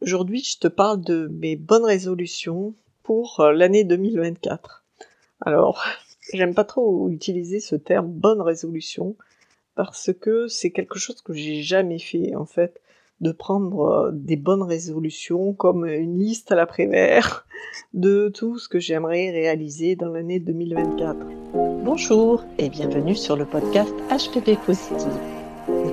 Aujourd'hui, je te parle de mes bonnes résolutions pour euh, l'année 2024. Alors, j'aime pas trop utiliser ce terme bonne résolution parce que c'est quelque chose que j'ai jamais fait en fait de prendre euh, des bonnes résolutions comme une liste à l'après-vert de tout ce que j'aimerais réaliser dans l'année 2024. Bonjour et bienvenue sur le podcast HPP Positive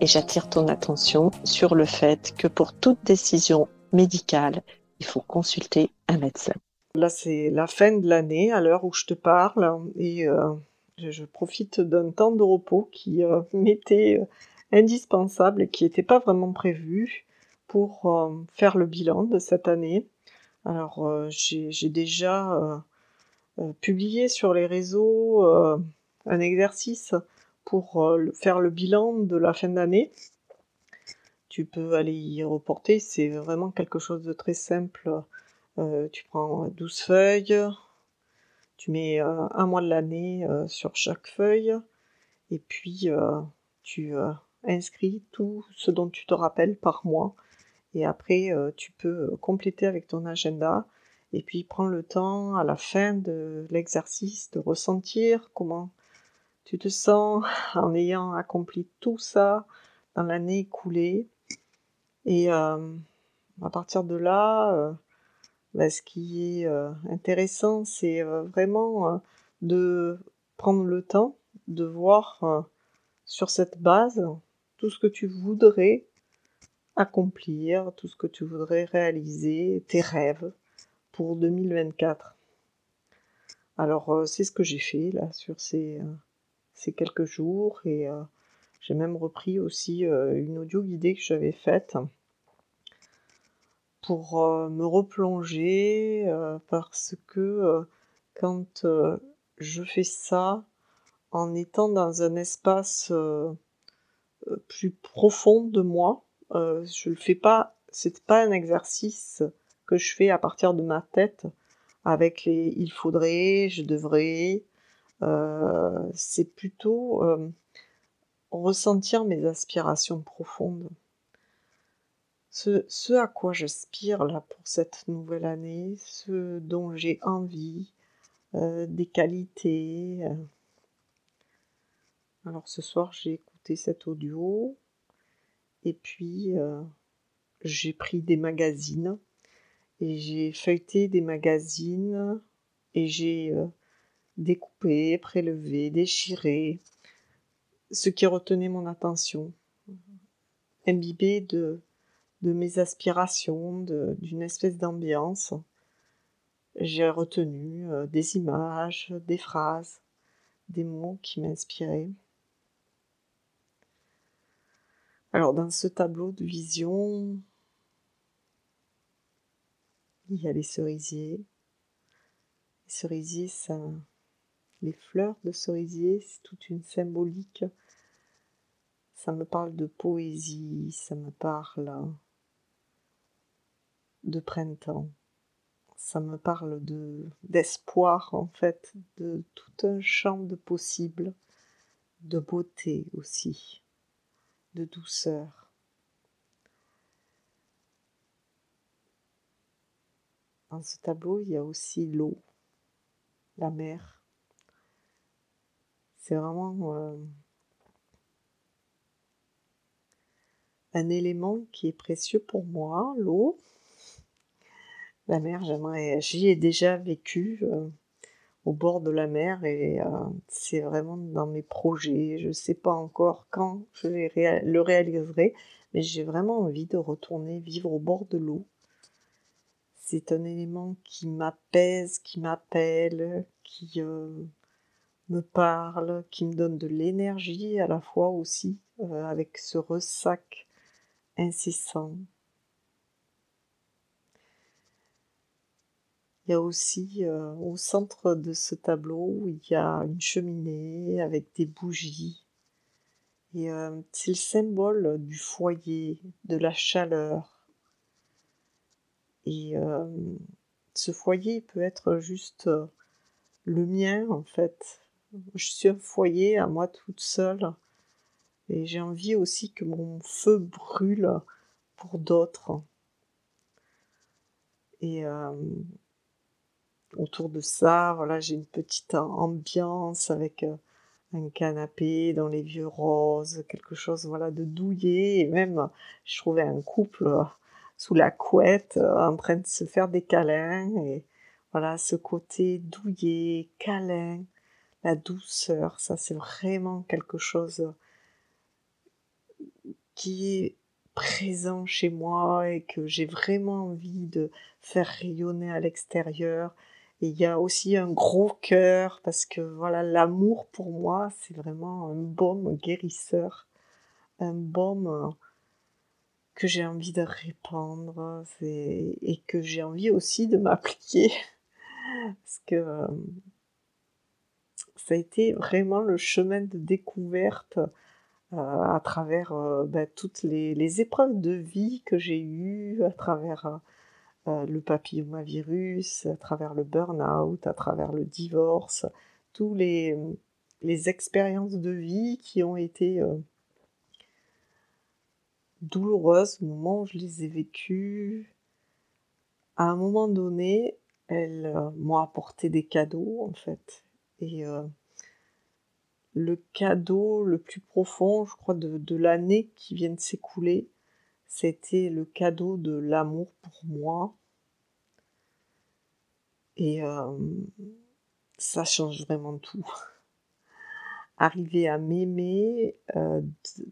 et j'attire ton attention sur le fait que pour toute décision médicale, il faut consulter un médecin. Là, c'est la fin de l'année à l'heure où je te parle et euh, je, profite d'un temps de repos qui euh, m'était euh, indispensable et qui n'était pas vraiment prévu pour faire le bilan de cette année. Alors, j'ai déjà publié sur les réseaux un exercice pour euh, faire le bilan de la fin d'année. Tu peux aller y reporter, c'est vraiment quelque chose de très simple. Euh, tu prends 12 feuilles, tu mets euh, un mois de l'année sur chaque feuille, et puis tu inscris tout ce dont tu te rappelles par mois. Et après, tu peux compléter avec ton agenda et puis prendre le temps à la fin de l'exercice de ressentir comment tu te sens en ayant accompli tout ça dans l'année écoulée. Et euh, à partir de là, euh, bah, ce qui est euh, intéressant, c'est vraiment de prendre le temps de voir sur cette base tout ce que tu voudrais accomplir, tout ce que tu voudrais réaliser, tes rêves pour 2024. Alors c'est ce que j'ai fait là sur ces ces quelques jours et euh, j'ai même repris aussi euh, une audio guidée que j'avais faite pour euh, me replonger parce que quand je fais ça en étant dans un espace plus profond de moi, je le fais pas, c'est pas un exercice que je fais à partir de ma tête avec les il faudrait, je devrais, c'est plutôt euh, ressentir mes aspirations profondes. Ce, à quoi j'aspire là pour cette nouvelle année, ce dont j'ai envie, euh, des qualités. Alors ce soir j'ai écouté cet audio et puis j'ai pris des magazines et j'ai feuilleté des magazines et j'ai découper, prélever, déchirer, ce qui retenait mon attention, imbibé de, de mes aspirations, d'une espèce d'ambiance. J'ai retenu euh, des images, des phrases, des mots qui m'inspiraient. Alors dans ce tableau de vision, il y a les cerisiers. Les cerisiers, ça, les fleurs de cerisier, c'est toute une symbolique. Ça me parle de poésie, ça me parle de printemps. Ça me parle de d'espoir en fait, de tout un champ de possibles, de beauté aussi, de douceur. Dans ce tableau, il y a aussi l'eau, la mer, c'est vraiment euh, un élément qui est précieux pour moi, l'eau. La mer, j'aimerais, j'y ai déjà vécu euh, au bord de la mer et euh, c'est vraiment dans mes projets. Je ne sais pas encore quand je le réaliserai, mais j'ai vraiment envie de retourner vivre au bord de l'eau. C'est un élément qui m'apaise, qui m'appelle, qui me parle, qui me donne de l'énergie à la fois aussi, euh, avec ce ressac incessant. Il y a aussi au centre de ce tableau, il y a une cheminée avec des bougies. Et c'est le symbole du foyer, de la chaleur. Et ce foyer peut être juste le mien en fait. Je suis un foyer à moi toute seule. Et j'ai envie aussi que mon feu brûle pour d'autres. Et autour de ça, voilà, j'ai une petite ambiance avec un canapé dans les vieux roses, quelque chose voilà de douillet. Et même, je trouvais un couple sous la couette en train de se faire des câlins. Et voilà, ce côté douillet, câlin, la douceur, ça c'est vraiment quelque chose qui est présent chez moi et que j'ai vraiment envie de faire rayonner à l'extérieur. Et il y a aussi un gros cœur parce que voilà, l'amour pour moi, c'est vraiment un baume guérisseur, un baume que j'ai envie de répandre et que j'ai envie aussi de m'appliquer parce que ça a été vraiment le chemin de découverte euh, à travers euh, ben, toutes les, épreuves de vie que j'ai eues, à travers euh, le papillomavirus, à travers le burn-out, à travers le divorce, tous les, les expériences de vie qui ont été douloureuses au moment où je les ai vécues. À un moment donné, elles m'ont apporté des cadeaux en fait. Et le cadeau le plus profond, je crois, de, l'année qui vient de s'écouler, c'était le cadeau de l'amour pour moi. Et euh, ça change vraiment tout. Arriver à m'aimer euh,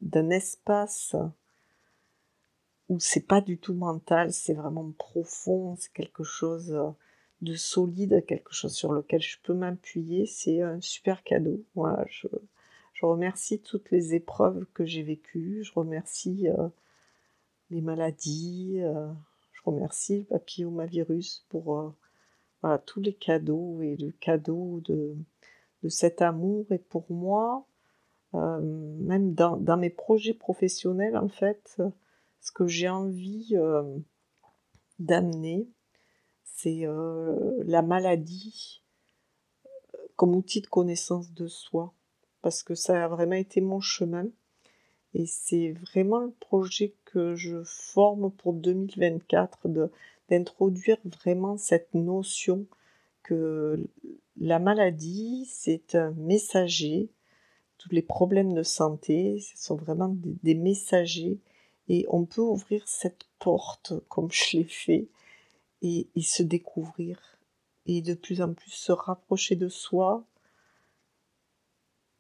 d'un espace où c'est pas du tout mental, c'est vraiment profond, c'est quelque chose euh, de solide, quelque chose sur lequel je peux m'appuyer, c'est un super cadeau. Voilà, je, remercie toutes les épreuves que j'ai vécues, je remercie euh, les maladies, euh, je remercie le papillomavirus pour euh, voilà, tous les cadeaux et le cadeau de, cet amour. Et pour moi, même dans, mes projets professionnels, en fait, ce que j'ai envie d'amener, c'est euh, la maladie euh, comme outil de connaissance de soi, parce que ça a vraiment été mon chemin. Et c'est vraiment le projet que je forme pour 2024, d'introduire vraiment cette notion que la maladie, c'est un messager. Tous les problèmes de santé, ce sont vraiment des, des messagers. Et on peut ouvrir cette porte, comme je l'ai fait, et, se découvrir et de plus en plus se rapprocher de soi,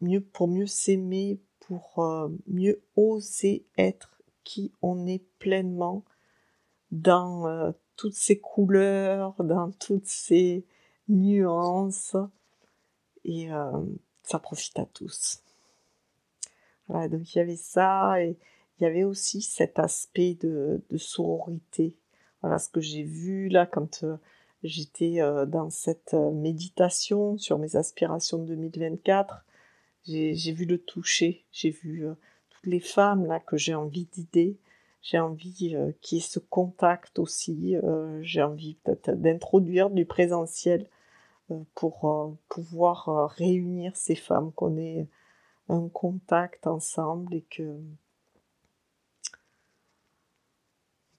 mieux pour mieux s'aimer, pour euh, mieux oser être qui on est pleinement dans euh, toutes ces couleurs, dans toutes ces nuances et euh, ça profite à tous. Voilà, donc il y avait ça et il y avait aussi cet aspect de, de sororité voilà ce que j'ai vu là quand euh, j'étais euh, dans cette euh, méditation sur mes aspirations de 2024. J'ai vu le toucher, j'ai vu toutes les femmes là que j'ai envie d'aider. J'ai envie qu'il y ait ce contact aussi. j'ai envie peut-être d'introduire du présentiel pour pouvoir réunir ces femmes, qu'on ait un contact ensemble et que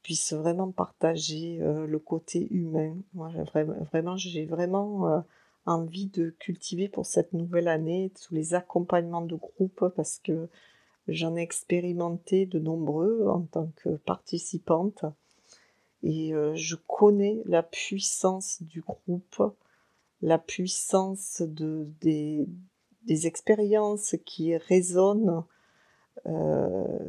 puisse vraiment partager euh, le côté humain. Vraiment, j'ai vraiment euh, envie de cultiver pour cette nouvelle année tous les accompagnements de groupe parce que j'en ai expérimenté de nombreux en tant que participante et euh, je connais la puissance du groupe, la puissance de, des expériences qui résonnent.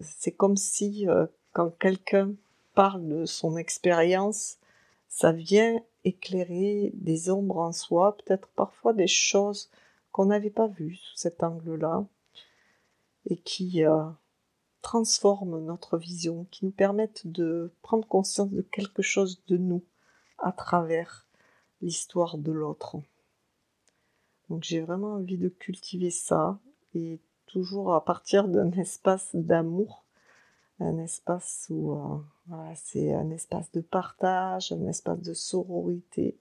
c'est comme si quand quelqu'un parle de son expérience, ça vient éclairer des ombres en soi, peut-être parfois des choses qu'on n'avait pas vues sous cet angle-là, et qui euh, transforment notre vision, qui nous permettent de prendre conscience de quelque chose de nous à travers l'histoire de l'autre. Donc j'ai vraiment envie de cultiver ça et toujours à partir d'un espace d'amour, un espace où euh, c'est un espace de partage, un espace de sororité.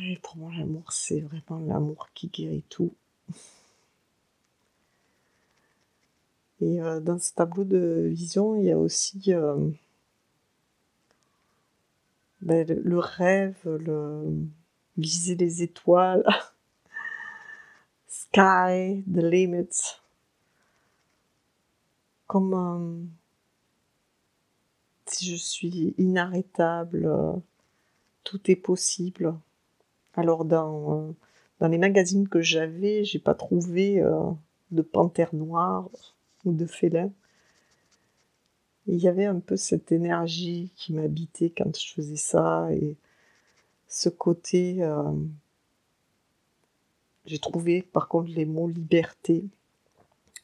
Et pour moi, l'amour, c'est vraiment l'amour qui guérit tout. Et euh, dans ce tableau de vision, il y a aussi euh, ben, le rêve, le viser les étoiles, sky, the limits, comme euh, si je suis inarrêtable, tout est possible. Alors dans, dans les magazines que j'avais, j'ai pas trouvé de panthère noire ou de félin. il y avait un peu cette énergie qui m'habitait quand je faisais ça et ce côté. Euh, j'ai trouvé par contre les mots liberté,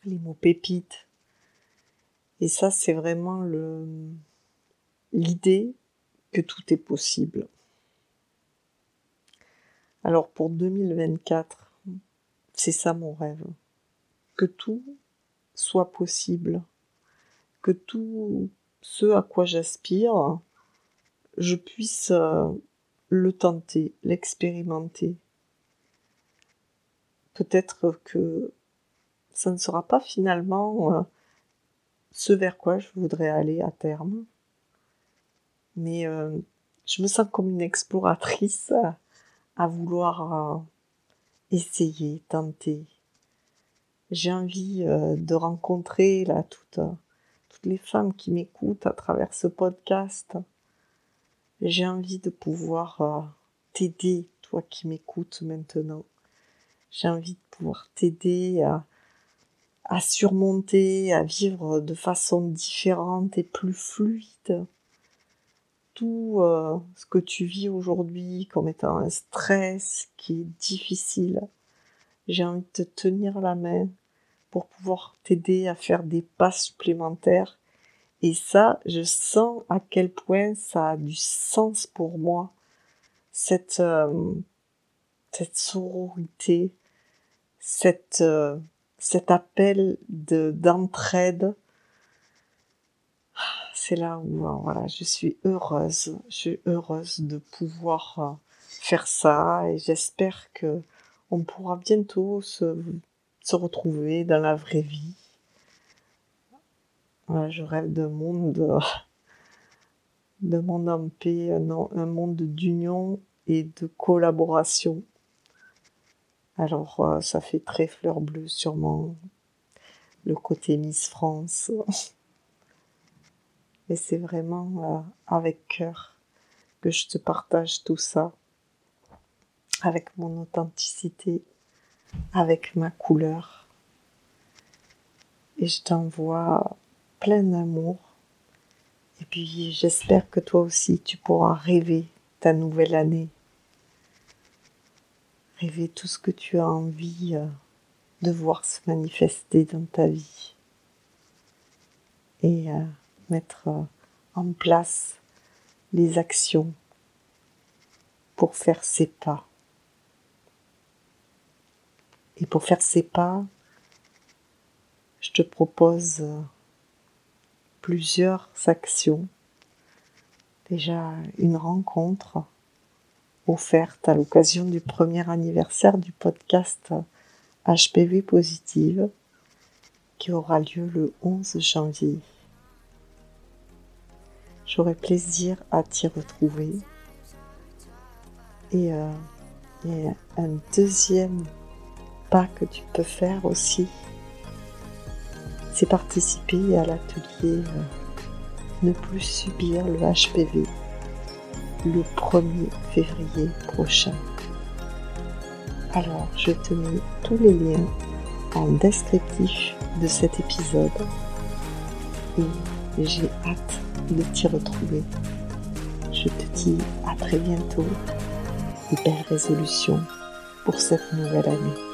les mots pépites. Et ça, c'est vraiment l'idée que tout est possible. Alors pour 2024, c'est ça mon rêve. Que tout soit possible, que tout ce à quoi j'aspire, je puisse euh, le tenter, l'expérimenter. Peut-être que ça ne sera pas finalement euh, ce vers quoi je voudrais aller à terme, mais euh, je me sens comme une exploratrice à, vouloir essayer, tenter, j'ai envie euh, de rencontrer là toutes, toutes les femmes qui m'écoutent à travers ce podcast. J'ai envie de pouvoir euh, t'aider, toi qui m'écoutes maintenant. J'ai envie de pouvoir t'aider à, à surmonter, à vivre de façon différente et plus fluide tout euh, ce que tu vis aujourd'hui comme étant un stress qui est difficile. J'ai envie de te tenir la main pour pouvoir t'aider à faire des pas supplémentaires. Et ça, je sens à quel point ça a du sens pour moi, cette, euh, cette sororité, cette, euh, cet appel de, d'entraide. C'est là où euh, voilà, je suis heureuse, je suis heureuse de pouvoir faire ça et j'espère que on pourra bientôt se retrouver dans la vraie vie. je rêve d'un monde, de monde en paix, un, un monde d'union et de collaboration. Alors, euh, ça fait très fleur bleue sûrement, le côté Miss France. Et c'est vraiment euh, avec cœur que je te partage tout ça, avec mon authenticité avec ma couleur. Et je t'envoie plein d'amour. Et puis j'espère que toi aussi tu pourras rêver ta nouvelle année. Rêver tout ce que tu as envie euh, de voir se manifester dans ta vie. Et euh, mettre euh, en place les actions pour faire ces pas et pour faire ces pas, je te propose plusieurs actions. Déjà une rencontre offerte à l'occasion du premier anniversaire du podcast HPV Positive qui aura lieu le 11 janvier. J'aurai plaisir à t'y retrouver. Et, euh, et un deuxième pas que tu peux faire aussi, c'est participer à l'atelier euh, Ne plus subir le HPV le 1er février prochain. Alors, je te mets tous les liens en descriptif de cet épisode et j'ai hâte de t'y retrouver. Je te dis à très bientôt et belle résolution pour cette nouvelle année.